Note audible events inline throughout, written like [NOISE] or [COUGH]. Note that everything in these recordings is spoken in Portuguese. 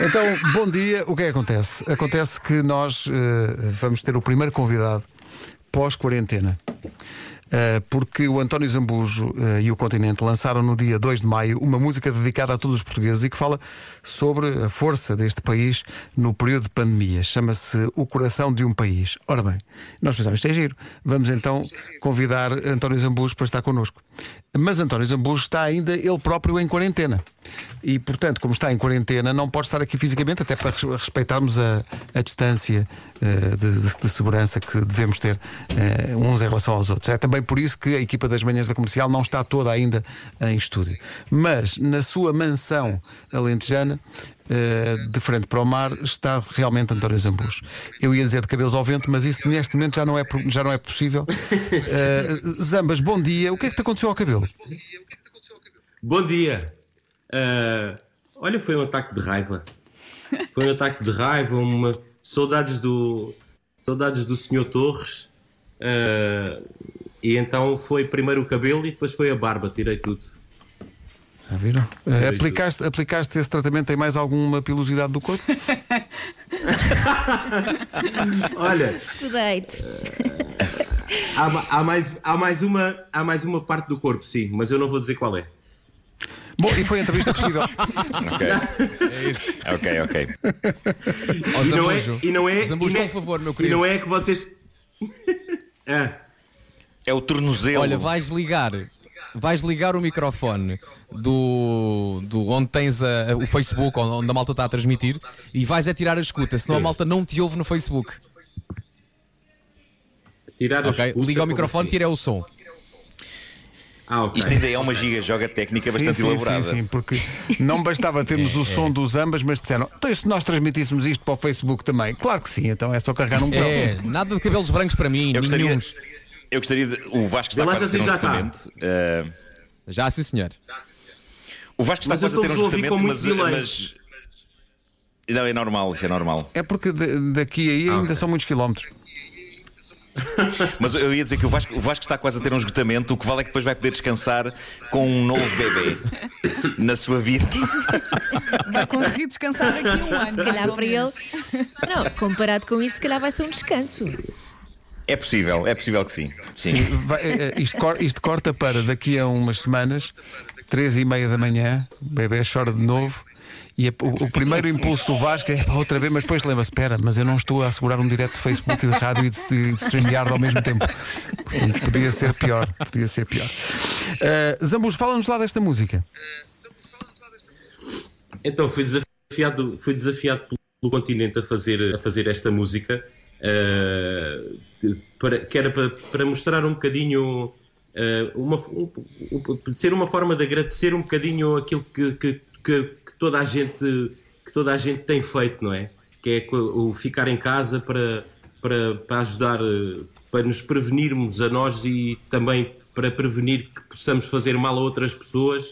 Então, bom dia. O que é que acontece? Acontece que nós eh, vamos ter o primeiro convidado pós-quarentena. Uh, porque o António Zambujo uh, e o Continente lançaram no dia 2 de maio uma música dedicada a todos os portugueses e que fala sobre a força deste país no período de pandemia. Chama-se O Coração de um País. Ora bem, nós pensamos, isto é giro. Vamos então convidar António Zambujo para estar connosco. Mas António Zambujo está ainda ele próprio em quarentena. E, portanto, como está em quarentena, não pode estar aqui fisicamente, até para respeitarmos a, a distância uh, de, de, segurança que devemos ter uh, uns em relação aos outros. É também por isso que a equipa das manhãs da comercial não está toda ainda em estúdio. Mas na sua mansão alentejana, Uh, de frente para o mar está realmente António Zambus. Eu ia dizer de cabelos ao vento, mas isso neste momento já não é, já não é possível. Uh, Zambas, bom dia. O que é que te aconteceu ao cabelo? Bom dia. Uh, olha, foi um ataque de raiva. Foi um ataque de raiva, uma saudades do saudades do Senhor Torres. Uh, e então foi primeiro o cabelo e depois foi a barba, tirei tudo. Já viram? Uh, aplicaste, aplicaste esse tratamento em mais alguma pilosidade do corpo? [LAUGHS] Olha. To date. há, há, mais, há, mais uma, há mais uma parte do corpo, sim, mas eu não vou dizer qual é. Bom, e foi a entrevista possível. [LAUGHS] ok. É isso. Ok, ok. Oh, e, não é, e não é. Zambujo, por favor, meu querido. E não é que vocês. é. [LAUGHS] é o tornozelo. Olha, vais ligar. Vais ligar o microfone do, do onde tens a, o Facebook, onde a malta está a transmitir, e vais a tirar a escuta, senão a malta não te ouve no Facebook. Tirar a okay? escuta. Liga o microfone, assim? tira o som. Ah, okay. Isto ainda é uma giga joga técnica sim, bastante sim, elaborada. Sim, sim, porque não bastava termos o [LAUGHS] som dos ambas, mas disseram, então e se nós transmitíssemos isto para o Facebook também? Claro que sim, então é só carregar um botão. É, nada de cabelos brancos para mim, eu gostaria. Eu gostaria de. O Vasco está quase a ter um esgotamento. Uh... Já, sim, senhor. O Vasco está quase a ter um esgotamento, mas, mas. Não, é normal, isso é normal. É porque daqui aí ainda okay. são muitos quilómetros. [LAUGHS] Mas eu ia dizer que o Vasco, o Vasco está quase a ter um esgotamento. O que vale é que depois vai poder descansar com um novo bebê [LAUGHS] na sua vida. [LAUGHS] Vai conseguir descansar daqui a um ano. Se calhar para ele. Não, comparado com isto, se calhar vai ser um descanso. É possível, é possível que sim. Sim, sim vai, é, é, isto, isto, corta para daqui a umas semanas, três e meia da manhã, o bebê chora de novo e a, o, o, primeiro impulso do Vasco é outra vez, mas depois lembra espera, mas eu não estou a assegurar um direto de Facebook e de rádio e de, de, de StreamYard ao mesmo tempo. Podia ser pior, podia ser pior. Uh, Zambus, fala-nos lá desta música. Então, fui desafiado, fui desafiado pelo continente a fazer, a fazer esta música, uh, para, que era para, para mostrar um bocadinho. Uh, uma, um, um, ser uma forma de agradecer um bocadinho aquilo que, que, que toda a gente que toda a gente tem feito, não é? Que é o ficar em casa para, para, para ajudar, para nos prevenirmos a nós e também para prevenir que possamos fazer mal a outras pessoas.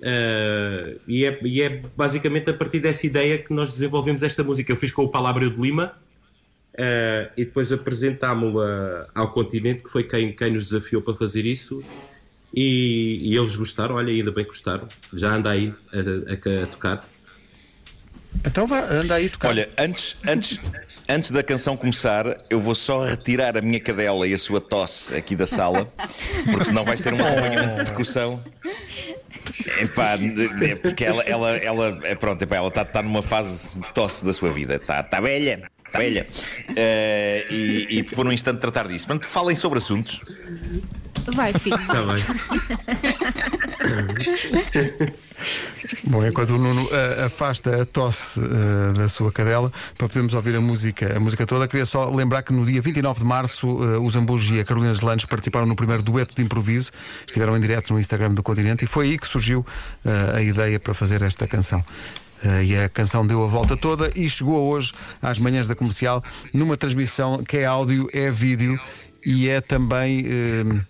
Uh, e, é, e, é, basicamente a partir dessa ideia que nós desenvolvemos esta música. Eu fiz com o Palavra de Lima uh, e depois apresentámo-la ao continente, que foi quem, quem nos desafiou para fazer isso. E, e, eles gostaram, olha, ainda bem que gostaram. Já anda aí a, a, a tocar. Então vá, anda aí a tocar. Olha, antes, antes, antes da canção começar, eu vou só retirar a minha cadela e a sua tosse aqui da sala, porque senão vais ter um acompanhamento de percussão. Epá, é porque ela, ela, ela, é pronto, epá, ela está tá numa fase de tosse da sua vida, está tá velha. Velha. Uh, e, e por um instante tratar disso. Portanto, falem sobre assuntos. Vai, filho. Está bem. [LAUGHS] Bom, enquanto o Nuno uh, afasta a tosse uh, da sua cadela para podermos ouvir a música, a música toda, queria só lembrar que no dia 29 de março uh, os Ambos e a Carolina Landes participaram no primeiro dueto de improviso, estiveram em direto no Instagram do Continente e foi aí que surgiu a ideia para fazer esta canção. Uh, e a canção deu a volta toda e chegou hoje às manhãs da comercial numa transmissão que é áudio, é vídeo e é também. Uh,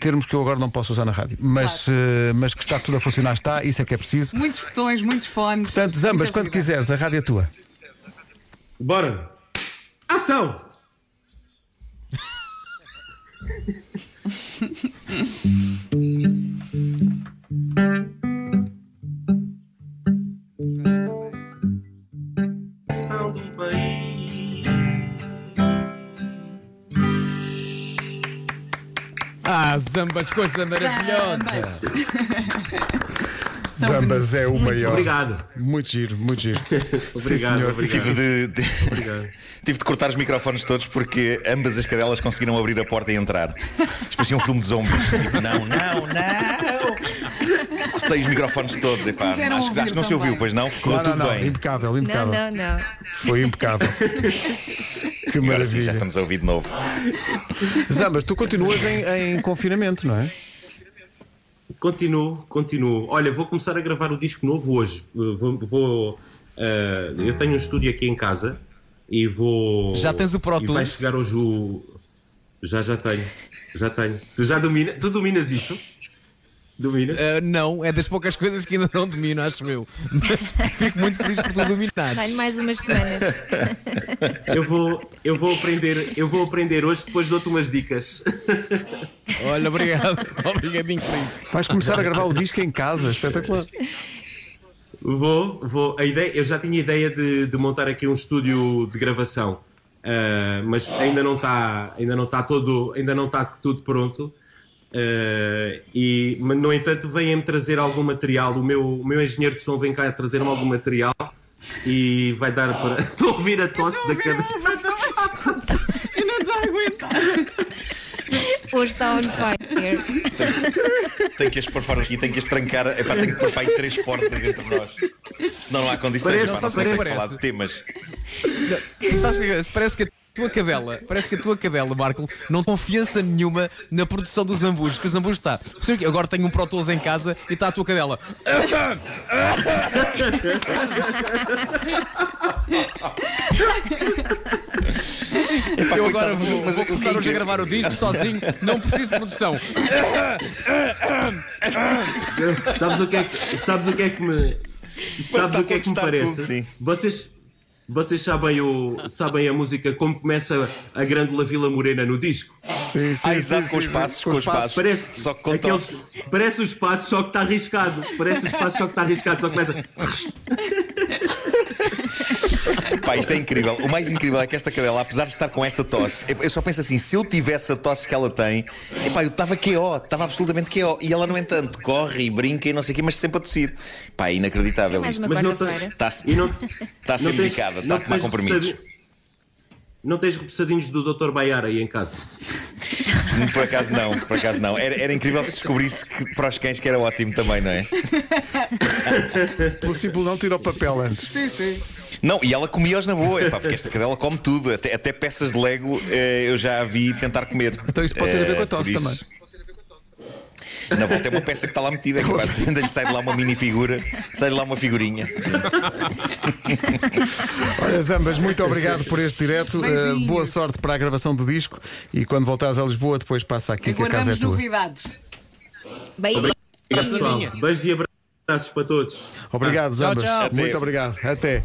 termos que eu agora não posso usar na rádio, mas, claro. uh, mas que está tudo a funcionar, está, isso é que é preciso. Muitos botões, muitos fones. Portanto, Zambas, quando quiseres, a rádio é tua. Bora! Ação! [LAUGHS] Ah, zambas, coisa maravilhosa. Zambas é o maior. Obrigado. Muito giro, muito giro. [LAUGHS] Obrigado, senhor. obrigado. Tive de, de- Obrigado. [LAUGHS] tive de cortar os microfones todos porque ambas as cadelas conseguiram abrir a porta e entrar. Parecia um filme de zombies. Tipo, não, não, não. Cortei os microfones todos. Epá, acho, acho que não se também. ouviu, pois não? Ficou Não, não, tudo não, bem. impecável, Não, impecável. não, não. Foi impecável. [LAUGHS] Que Agora sim, maravilha. já estamos a ouvir de novo. Zambas, tu continuas em, em confinamento, não é? Continuo, continuo. Olha, vou começar a gravar o disco novo hoje. Uh, Vou, vou, uh, eu tenho um estúdio aqui em casa e vou. Já tens o Pro e vai Tools? chegar hoje o. Já, já tenho. Já tenho. Tu já domina, tu dominas isso? Dominas? Ah, não, é das poucas coisas que ainda não domino, acho eu. Mas fico muito feliz por tu dominares. Dá-lhe mais umas semanas. Eu vou, eu vou aprender, eu vou aprender hoje, depois dou-te umas dicas. Olha, obrigado. [LAUGHS] Obrigadinho por isso. Vais começar a gravar o disco em casa, espetacular. Vou, vou. A ideia, eu já tinha ideia de, de montar aqui um estúdio de gravação, ah, mas ainda não está, ainda não está todo, ainda não está tudo pronto. Ah, e, mas, no entanto, vem-me trazer algum material. O meu, o meu engenheiro de som vem cá trazer-me algum material e vai dar para. [LAUGHS] Estou a ouvir a tosse da cadeira. Eu não estou a aguentar. Hoje está on fire. Tenho que as pôr fora aqui, tenho que as trancar. Epá, tenho que pôr para aí três portas entre nós. Senão não há condições. Parece- Epá, não se parece- consegue falar parece. de temas. Sabes o que é? Parece que tua cadela, parece que a tua cadela, Marco, não tem confiança nenhuma na produção dos ambujos. Que os ambujos está. Quê? Agora tenho um Pro Tools em casa e está a tua cadela. Epá, Eu agora vou, mas vou é começar hoje a gravar o disco sozinho, não preciso de produção. Sabes o que é que, sabes o que, é que me. Sabes o que é que me parece? tudo, sim. Vocês, vocês sabem, o, sabem a música como começa a Grândola Vila Morena no disco? Sim, sim, Ah, exato, sim, com os passos, com os passos. Parece, Só que aqueles- parece o espaço, só que está arriscado. Parece o espaço, só que está arriscado. Só começa. [LAUGHS] Pá, isto é incrível. O mais incrível é que esta cadela, apesar de estar com esta tosse, eu só penso assim: se eu tivesse a tosse que ela tem, epá, eu estava QO, estava absolutamente QO. E ela, no entanto, corre e brinca e não sei o quê, mas sempre a tossir. Pá, é inacreditável Mais isto. Mas não. Está E não, está a ser não tens- medicada, está a tomar repousadinho- Não tens repousadinhos do Dr. Baiar aí em casa? Por acaso não, por acaso não. Era, era incrível que se descobrisse que para os cães que era ótimo também, não é? Pelo simples não tira o papel antes. Sim, sim. Não, e ela comia-os na boa, epá, porque esta cadela come tudo, até, até peças de Lego eh, eu já a vi tentar comer. Então isto pode ter a ver com a Eh, tosse isso- Na volta é uma peça que está lá metida, é capaz de ainda lhe sai de lá uma mini figura, sai de lá uma figurinha. [LAUGHS] Olha, Zambas, muito obrigado por este direto. Uh, Beijinhos. boa sorte para a gravação do disco e quando voltares a Lisboa, depois passa aqui que a casa é Aguardamos tua. novidades. Beijinho. Obrigado, pessoal. Beijos e abraços para todos. Obrigado, Zambas. tchau. Muito obrigado. Até.